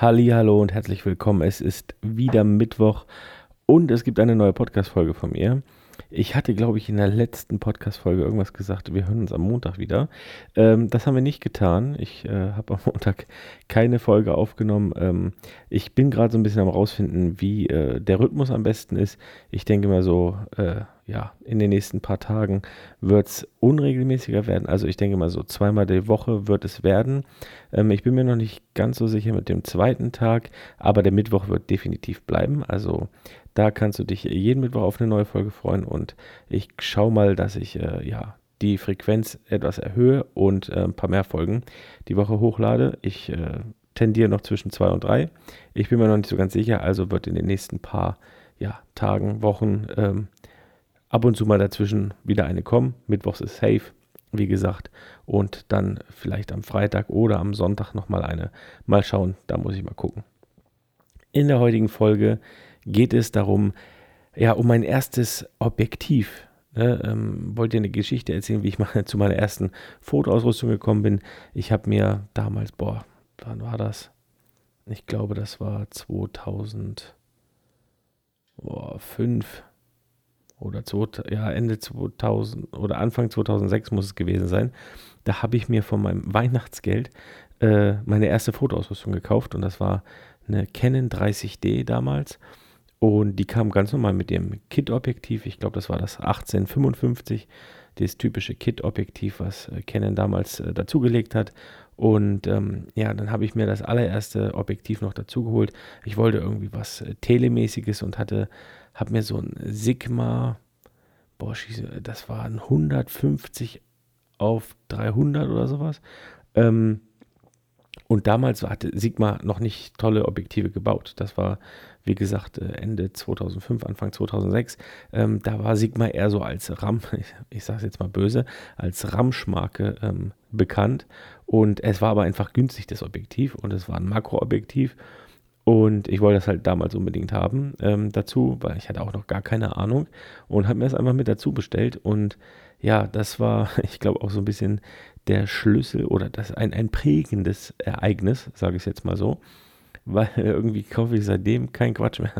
Hallo und herzlich willkommen. Es ist wieder Mittwoch und es gibt eine neue Podcast-Folge von mir. Ich hatte, glaube ich, in der letzten Podcast-Folge irgendwas gesagt, wir hören uns am Montag wieder. Ähm, das haben wir nicht getan. Ich äh, habe am Montag keine Folge aufgenommen. Ähm, ich bin gerade so ein bisschen am rausfinden, wie äh, der Rhythmus am besten ist. Ich denke mal so, äh, ja, in den nächsten paar Tagen wird es unregelmäßiger werden. Also ich denke mal so zweimal die Woche wird es werden. Ähm, ich bin mir noch nicht ganz so sicher mit dem zweiten Tag, aber der Mittwoch wird definitiv bleiben. Also da kannst du dich jeden Mittwoch auf eine neue Folge freuen und ich schaue mal, dass ich äh, ja die Frequenz etwas erhöhe und äh, ein paar mehr Folgen die Woche hochlade. Ich äh, tendiere noch zwischen zwei und drei. Ich bin mir noch nicht so ganz sicher, also wird in den nächsten paar ja, Tagen, Wochen ähm, ab und zu mal dazwischen wieder eine kommen. Mittwochs ist safe, wie gesagt. Und dann vielleicht am Freitag oder am Sonntag nochmal eine. Mal schauen, da muss ich mal gucken. In der heutigen Folge geht es darum, ja, um mein erstes Objektiv. Ne, ähm, wollte dir eine Geschichte erzählen, wie ich mal zu meiner ersten Fotoausrüstung gekommen bin. Ich habe mir damals, boah, wann war das? Ich glaube, das war 2005 oder zwei, ja, Ende 2000 oder Anfang 2006 muss es gewesen sein. Da habe ich mir von meinem Weihnachtsgeld äh, meine erste Fotoausrüstung gekauft und das war eine Canon 30D damals. Und die kam ganz normal mit dem Kit-Objektiv. Ich glaube, das war das 1855, das typische Kit-Objektiv, was äh, Canon damals äh, dazugelegt hat. Und ähm, ja, dann habe ich mir das allererste Objektiv noch dazugeholt. Ich wollte irgendwie was äh, Telemäßiges und hatte habe mir so ein Sigma, boah, das war ein 150 auf 300 oder sowas. Ähm, und damals hatte Sigma noch nicht tolle Objektive gebaut. Das war, wie gesagt, äh, Ende 2005, Anfang 2006. Ähm, da war Sigma eher so als RAM, ich, ich sage es jetzt mal böse, als Ramschmarke ähm, bekannt. Und es war aber einfach günstig, das Objektiv. Und es war ein Makroobjektiv. Und ich wollte das halt damals unbedingt haben ähm, dazu, weil ich hatte auch noch gar keine Ahnung und habe mir das einfach mit dazu bestellt. Und ja, das war, ich glaube, auch so ein bisschen der Schlüssel oder das ein, ein prägendes Ereignis, sage ich jetzt mal so, weil irgendwie kaufe ich seitdem kein Quatsch mehr.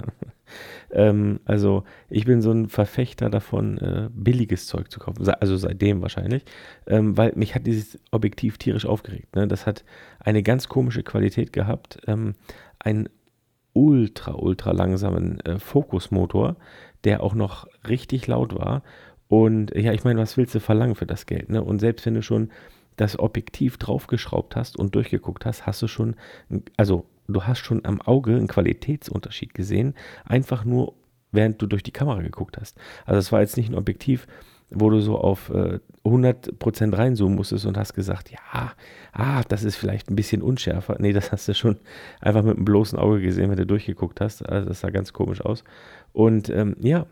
ähm, also ich bin so ein Verfechter davon, äh, billiges Zeug zu kaufen, also seitdem wahrscheinlich, ähm, weil mich hat dieses Objektiv tierisch aufgeregt. Ne? Das hat eine ganz komische Qualität gehabt. Ähm, ein ultra, ultra langsamen äh, Fokusmotor, der auch noch richtig laut war. Und ja, ich meine, was willst du verlangen für das Geld? Ne? Und selbst wenn du schon das Objektiv draufgeschraubt hast und durchgeguckt hast, hast du schon, also du hast schon am Auge einen Qualitätsunterschied gesehen, einfach nur während du durch die Kamera geguckt hast. Also es war jetzt nicht ein Objektiv, wo du so auf äh, 100% reinzoomen musstest und hast gesagt, ja, ah, das ist vielleicht ein bisschen unschärfer. Nee, das hast du schon einfach mit einem bloßen Auge gesehen, wenn du durchgeguckt hast. Also das sah ganz komisch aus. Und ähm, ja,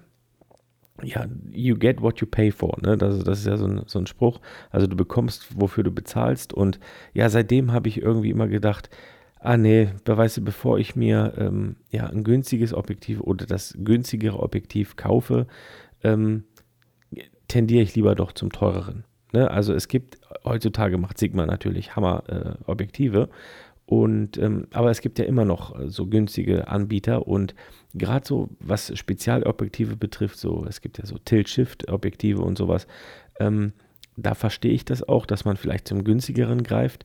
ja, you get what you pay for. Ne? Das, das ist ja so ein, so ein Spruch. Also du bekommst, wofür du bezahlst. Und ja, seitdem habe ich irgendwie immer gedacht, ah nee, weißt du, bevor ich mir ähm, ja, ein günstiges Objektiv oder das günstigere Objektiv kaufe, ähm, tendiere ich lieber doch zum teureren. Ne? Also es gibt, heutzutage macht Sigma natürlich Hammer-Objektive. Äh, und ähm, aber es gibt ja immer noch äh, so günstige Anbieter und gerade so was Spezialobjektive betrifft, so es gibt ja so Tilt-Shift-Objektive und sowas, ähm, da verstehe ich das auch, dass man vielleicht zum günstigeren greift.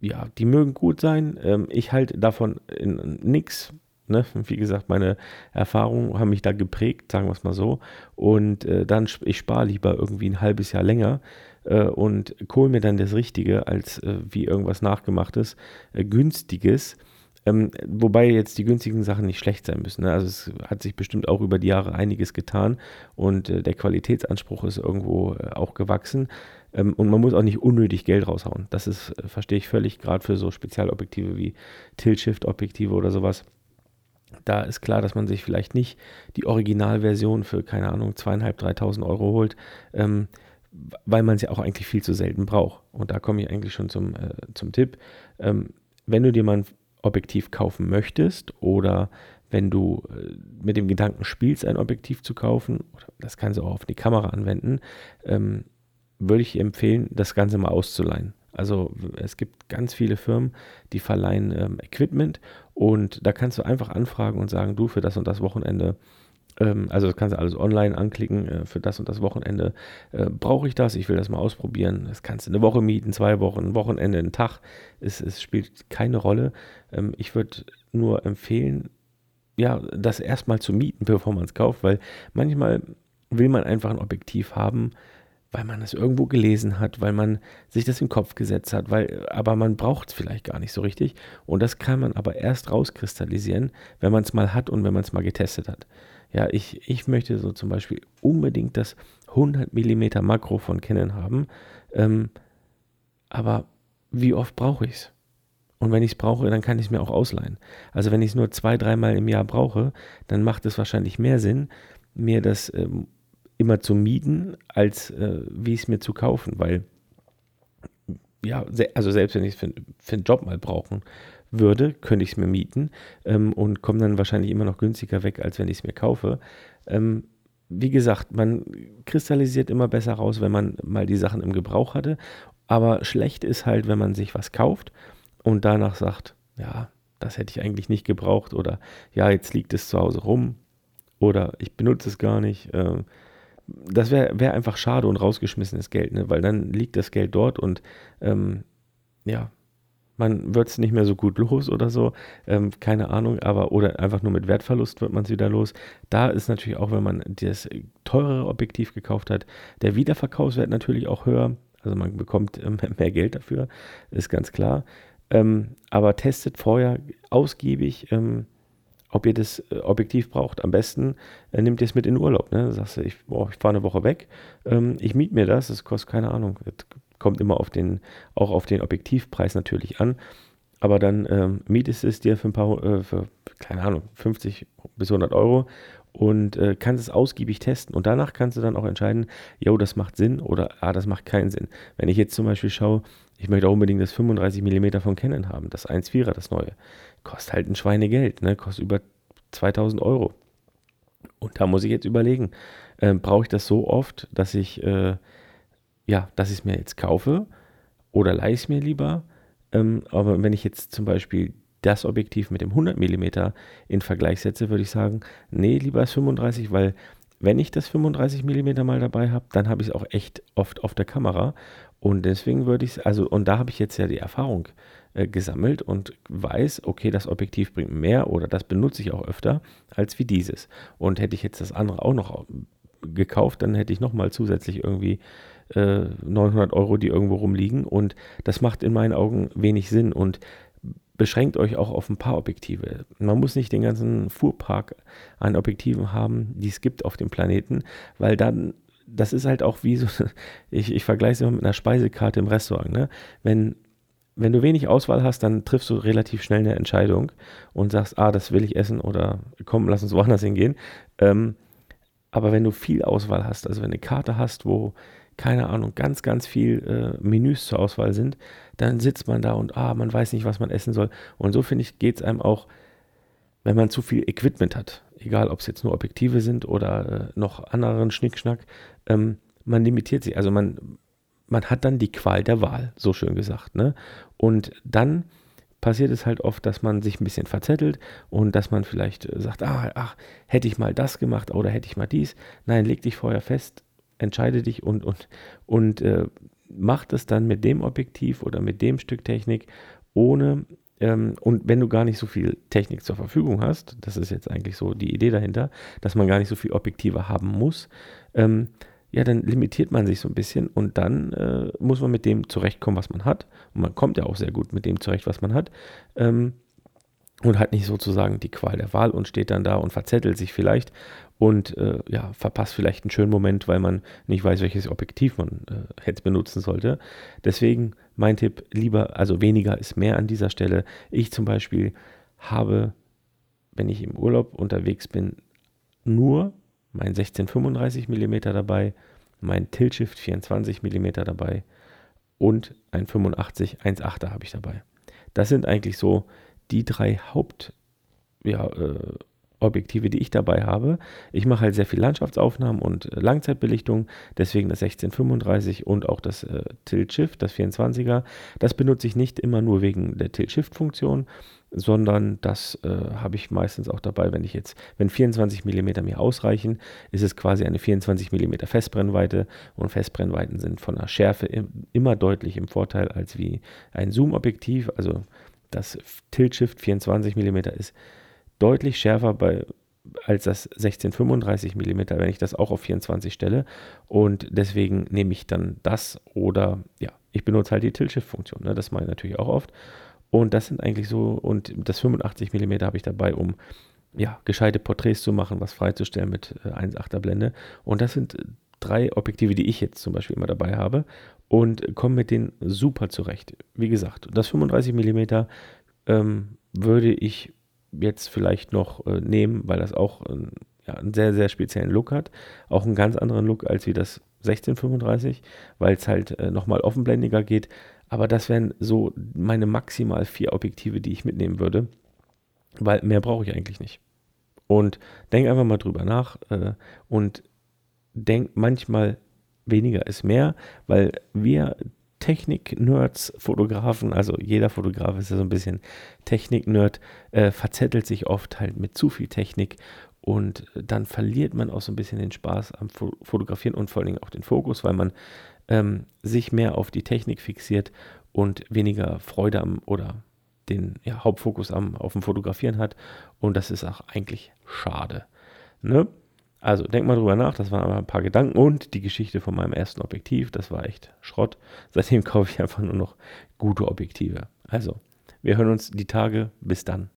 Ja, die mögen gut sein. Ähm, ich halte davon nichts. Ne? Wie gesagt, meine Erfahrungen haben mich da geprägt, sagen wir es mal so. Und äh, dann, ich spare lieber irgendwie ein halbes Jahr länger äh, und hole mir dann das Richtige als äh, wie irgendwas Nachgemachtes, äh, günstiges. Ähm, wobei jetzt die günstigen Sachen nicht schlecht sein müssen. Ne? Also es hat sich bestimmt auch über die Jahre einiges getan und äh, der Qualitätsanspruch ist irgendwo äh, auch gewachsen. Ähm, und man muss auch nicht unnötig Geld raushauen. Das ist, verstehe ich völlig, gerade für so Spezialobjektive wie Tilt-Shift-Objektive oder sowas da ist klar, dass man sich vielleicht nicht die Originalversion für, keine Ahnung, zweieinhalb, dreitausend Euro holt, ähm, weil man sie auch eigentlich viel zu selten braucht. Und da komme ich eigentlich schon zum, äh, zum Tipp. Ähm, wenn du dir mal ein Objektiv kaufen möchtest oder wenn du äh, mit dem Gedanken spielst, ein Objektiv zu kaufen, das kannst du auch auf die Kamera anwenden, ähm, würde ich empfehlen, das Ganze mal auszuleihen. Also es gibt ganz viele Firmen, die verleihen ähm, Equipment und da kannst du einfach anfragen und sagen, du für das und das Wochenende ähm, also das kannst du alles online anklicken. Äh, für das und das Wochenende äh, brauche ich das. Ich will das mal ausprobieren. Das kannst du eine Woche mieten, zwei Wochen, ein Wochenende, einen Tag. Es, es spielt keine Rolle. Ähm, ich würde nur empfehlen, ja, das erstmal zu mieten, bevor man es kauft, weil manchmal will man einfach ein Objektiv haben, weil man es irgendwo gelesen hat, weil man sich das in den Kopf gesetzt hat, weil, aber man braucht es vielleicht gar nicht so richtig. Und das kann man aber erst rauskristallisieren, wenn man es mal hat und wenn man es mal getestet hat. Ja, ich, ich möchte so zum Beispiel unbedingt das 100 mm Makro von Canon haben. Ähm, aber wie oft brauche ich es? Und wenn ich es brauche, dann kann ich es mir auch ausleihen. Also wenn ich es nur zwei, dreimal im Jahr brauche, dann macht es wahrscheinlich mehr Sinn, mir das ähm, immer zu mieten, als äh, wie es mir zu kaufen. Weil, ja, also selbst wenn ich es für, für einen Job mal brauchen würde, könnte ich es mir mieten ähm, und komme dann wahrscheinlich immer noch günstiger weg, als wenn ich es mir kaufe. Ähm, wie gesagt, man kristallisiert immer besser raus, wenn man mal die Sachen im Gebrauch hatte. Aber schlecht ist halt, wenn man sich was kauft und danach sagt, ja, das hätte ich eigentlich nicht gebraucht oder ja, jetzt liegt es zu Hause rum oder ich benutze es gar nicht. Äh, das wäre wär einfach schade und rausgeschmissenes Geld, ne? weil dann liegt das Geld dort und ähm, ja, man wird es nicht mehr so gut los oder so, ähm, keine Ahnung, aber oder einfach nur mit Wertverlust wird man es wieder los. Da ist natürlich auch, wenn man das teurere Objektiv gekauft hat, der Wiederverkaufswert natürlich auch höher. Also man bekommt ähm, mehr Geld dafür, ist ganz klar. Ähm, aber testet vorher ausgiebig, ähm, ob ihr das äh, Objektiv braucht. Am besten äh, nehmt ihr es mit in Urlaub. Ne? Sagst du, ich, ich fahre eine Woche weg, ähm, ich miete mir das, das kostet keine Ahnung, kommt immer auf den, auch auf den Objektivpreis natürlich an. Aber dann ähm, mietest es dir für ein paar, äh, für, keine Ahnung, 50 bis 100 Euro und äh, kannst es ausgiebig testen. Und danach kannst du dann auch entscheiden, jo, das macht Sinn oder ah, das macht keinen Sinn. Wenn ich jetzt zum Beispiel schaue, ich möchte auch unbedingt das 35 mm von Canon haben, das 1.4er, das neue. Kostet halt ein Schweinegeld, ne? kostet über 2000 Euro. Und da muss ich jetzt überlegen, äh, brauche ich das so oft, dass ich äh, ja, dass ich es mir jetzt kaufe oder leihe es mir lieber. Ähm, aber wenn ich jetzt zum Beispiel das Objektiv mit dem 100 mm in Vergleich setze, würde ich sagen, nee, lieber das 35, weil wenn ich das 35 mm mal dabei habe, dann habe ich es auch echt oft auf der Kamera. Und deswegen würde ich es, also, und da habe ich jetzt ja die Erfahrung äh, gesammelt und weiß, okay, das Objektiv bringt mehr oder das benutze ich auch öfter als wie dieses. Und hätte ich jetzt das andere auch noch gekauft, dann hätte ich nochmal zusätzlich irgendwie 900 äh, Euro, die irgendwo rumliegen. Und das macht in meinen Augen wenig Sinn und beschränkt euch auch auf ein paar Objektive. Man muss nicht den ganzen Fuhrpark an Objektiven haben, die es gibt auf dem Planeten, weil dann, das ist halt auch wie so, ich, ich vergleiche es immer mit einer Speisekarte im Restaurant. Ne? Wenn, wenn du wenig Auswahl hast, dann triffst du relativ schnell eine Entscheidung und sagst, ah, das will ich essen oder komm, lass uns woanders hingehen. Ähm, aber wenn du viel Auswahl hast, also wenn du eine Karte hast, wo keine Ahnung, ganz, ganz viel äh, Menüs zur Auswahl sind, dann sitzt man da und ah, man weiß nicht, was man essen soll. Und so finde ich, geht es einem auch, wenn man zu viel Equipment hat, egal ob es jetzt nur Objektive sind oder äh, noch anderen Schnickschnack, ähm, man limitiert sich. Also man, man hat dann die Qual der Wahl, so schön gesagt. Ne? Und dann passiert es halt oft, dass man sich ein bisschen verzettelt und dass man vielleicht äh, sagt, ah, ach, hätte ich mal das gemacht oder hätte ich mal dies. Nein, leg dich vorher fest, entscheide dich und, und, und äh, mach das dann mit dem Objektiv oder mit dem Stück Technik, ohne, ähm, und wenn du gar nicht so viel Technik zur Verfügung hast, das ist jetzt eigentlich so die Idee dahinter, dass man gar nicht so viel Objektive haben muss, ähm, ja, dann limitiert man sich so ein bisschen und dann äh, muss man mit dem zurechtkommen, was man hat. Und man kommt ja auch sehr gut mit dem zurecht, was man hat. Ähm, und hat nicht sozusagen die Qual der Wahl und steht dann da und verzettelt sich vielleicht und äh, ja, verpasst vielleicht einen schönen Moment, weil man nicht weiß, welches Objektiv man äh, jetzt benutzen sollte. Deswegen mein Tipp, lieber, also weniger ist mehr an dieser Stelle. Ich zum Beispiel habe, wenn ich im Urlaub unterwegs bin, nur mein 1635 mm dabei, mein Tilt-Shift 24 mm dabei und ein 85 1.8er habe ich dabei. Das sind eigentlich so die drei Haupt, ja, äh, die ich dabei habe. Ich mache halt sehr viel Landschaftsaufnahmen und äh, Langzeitbelichtung, deswegen das 1635 und auch das äh, Tilt-Shift, das 24er. Das benutze ich nicht immer nur wegen der Tilt-Shift-Funktion, sondern das äh, habe ich meistens auch dabei, wenn ich jetzt, wenn 24 mm mir ausreichen, ist es quasi eine 24 mm Festbrennweite und Festbrennweiten sind von der Schärfe im, immer deutlich im Vorteil als wie ein Zoom-Objektiv, also das Tilt-Shift 24 mm ist deutlich schärfer bei, als das 1635 mm, wenn ich das auch auf 24 stelle. Und deswegen nehme ich dann das oder ja, ich benutze halt die Tilt-Shift-Funktion. Ne? Das mache ich natürlich auch oft. Und das sind eigentlich so, und das 85 mm habe ich dabei, um ja, gescheite Porträts zu machen, was freizustellen mit äh, 1,8er Blende. Und das sind drei Objektive, die ich jetzt zum Beispiel immer dabei habe und komme mit denen super zurecht. Wie gesagt, das 35 mm ähm, würde ich jetzt vielleicht noch äh, nehmen, weil das auch äh, ja, einen sehr, sehr speziellen Look hat. Auch einen ganz anderen Look als wie das 1635, weil es halt äh, nochmal offenblendiger geht. Aber das wären so meine maximal vier Objektive, die ich mitnehmen würde, weil mehr brauche ich eigentlich nicht. Und denk einfach mal drüber nach äh, und denk manchmal weniger ist mehr, weil wir Technik-Nerds, Fotografen, also jeder Fotograf ist ja so ein bisschen Technik-Nerd, äh, verzettelt sich oft halt mit zu viel Technik und dann verliert man auch so ein bisschen den Spaß am Fotografieren und vor allen Dingen auch den Fokus, weil man ähm, sich mehr auf die Technik fixiert und weniger Freude am oder den ja, Hauptfokus am, auf dem Fotografieren hat. Und das ist auch eigentlich schade. Ne? Also denk mal drüber nach, das waren aber ein paar Gedanken und die Geschichte von meinem ersten Objektiv, das war echt Schrott. Seitdem kaufe ich einfach nur noch gute Objektive. Also, wir hören uns die Tage. Bis dann.